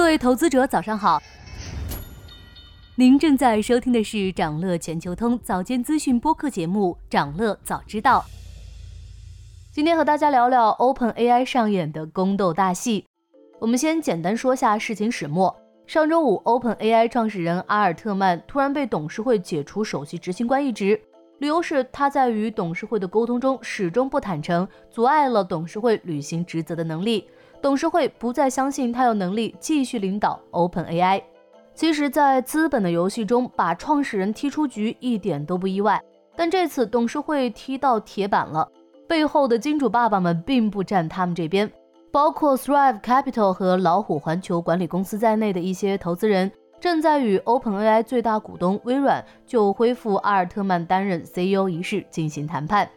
各位投资者，早上好。您正在收听的是长乐全球通早间资讯播客节目《长乐早知道》。今天和大家聊聊 Open AI 上演的宫斗大戏。我们先简单说下事情始末。上周五，Open AI 创始人阿尔特曼突然被董事会解除首席执行官一职，理由是他在与董事会的沟通中始终不坦诚，阻碍了董事会履行职责的能力。董事会不再相信他有能力继续领导 Open AI。其实，在资本的游戏中，把创始人踢出局一点都不意外。但这次董事会踢到铁板了，背后的金主爸爸们并不站他们这边，包括 Thrive Capital 和老虎环球管理公司在内的一些投资人，正在与 Open AI 最大股东微软就恢复阿尔特曼担任 CEO 一事进行谈判。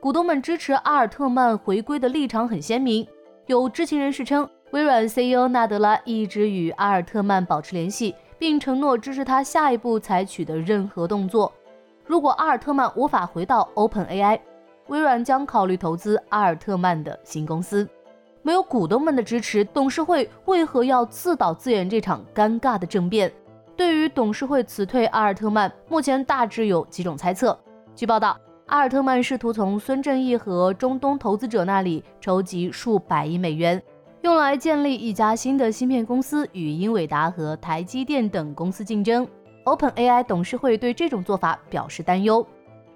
股东们支持阿尔特曼回归的立场很鲜明。有知情人士称，微软 CEO 纳德拉一直与阿尔特曼保持联系，并承诺支持他下一步采取的任何动作。如果阿尔特曼无法回到 OpenAI，微软将考虑投资阿尔特曼的新公司。没有股东们的支持，董事会为何要自导自演这场尴尬的政变？对于董事会辞退阿尔特曼，目前大致有几种猜测。据报道。阿尔特曼试图从孙正义和中东投资者那里筹集数百亿美元，用来建立一家新的芯片公司，与英伟达和台积电等公司竞争。OpenAI 董事会对这种做法表示担忧。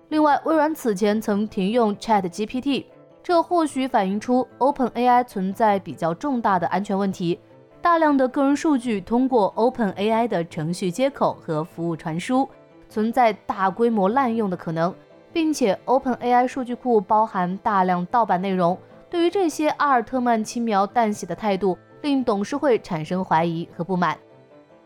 另外，微软此前曾停用 ChatGPT，这或许反映出 OpenAI 存在比较重大的安全问题。大量的个人数据通过 OpenAI 的程序接口和服务传输，存在大规模滥用的可能。并且，OpenAI 数据库包含大量盗版内容。对于这些，阿尔特曼轻描淡写的态度令董事会产生怀疑和不满。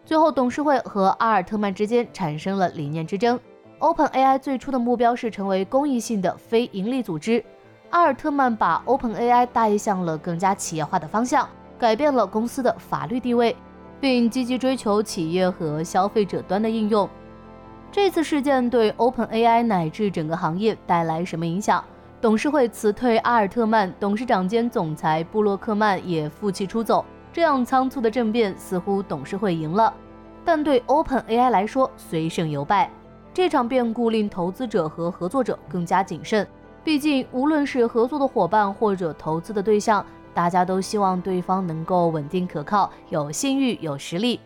最后，董事会和阿尔特曼之间产生了理念之争。OpenAI 最初的目标是成为公益性的非盈利组织，阿尔特曼把 OpenAI 带向了更加企业化的方向，改变了公司的法律地位，并积极追求企业和消费者端的应用。这次事件对 OpenAI 乃至整个行业带来什么影响？董事会辞退阿尔特曼，董事长兼总裁布洛克曼也负气出走。这样仓促的政变，似乎董事会赢了，但对 OpenAI 来说虽胜犹败。这场变故令投资者和合作者更加谨慎，毕竟无论是合作的伙伴或者投资的对象，大家都希望对方能够稳定可靠、有信誉、有实力。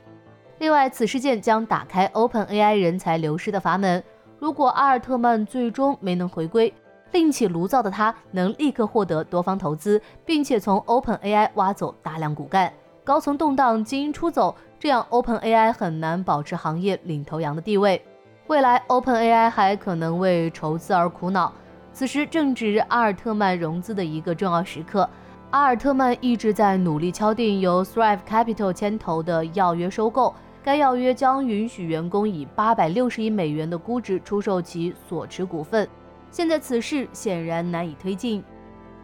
另外，此事件将打开 OpenAI 人才流失的阀门。如果阿尔特曼最终没能回归，另起炉灶的他能立刻获得多方投资，并且从 OpenAI 挖走大量骨干。高层动荡，精英出走，这样 OpenAI 很难保持行业领头羊的地位。未来 OpenAI 还可能为筹资而苦恼。此时正值阿尔特曼融资的一个重要时刻。阿尔特曼一直在努力敲定由 Thrive Capital 牵头的要约收购。该要约将允许员工以八百六十亿美元的估值出售其所持股份，现在此事显然难以推进。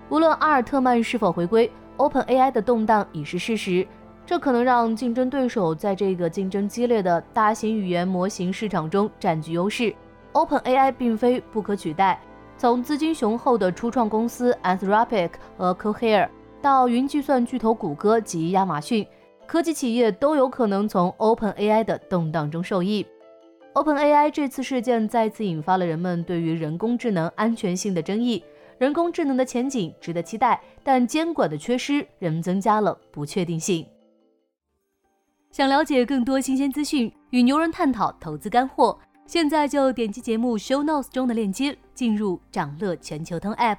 无论阿尔特曼是否回归，OpenAI 的动荡已是事实，这可能让竞争对手在这个竞争激烈的大型语言模型市场中占据优势。OpenAI 并非不可取代，从资金雄厚的初创公司 Anthropic 和 Cohere 到云计算巨头谷歌及亚马逊。科技企业都有可能从 OpenAI 的动荡中受益。OpenAI 这次事件再次引发了人们对于人工智能安全性的争议。人工智能的前景值得期待，但监管的缺失仍增加了不确定性。想了解更多新鲜资讯，与牛人探讨投资干货，现在就点击节目 Show Notes 中的链接，进入掌乐全球通 App。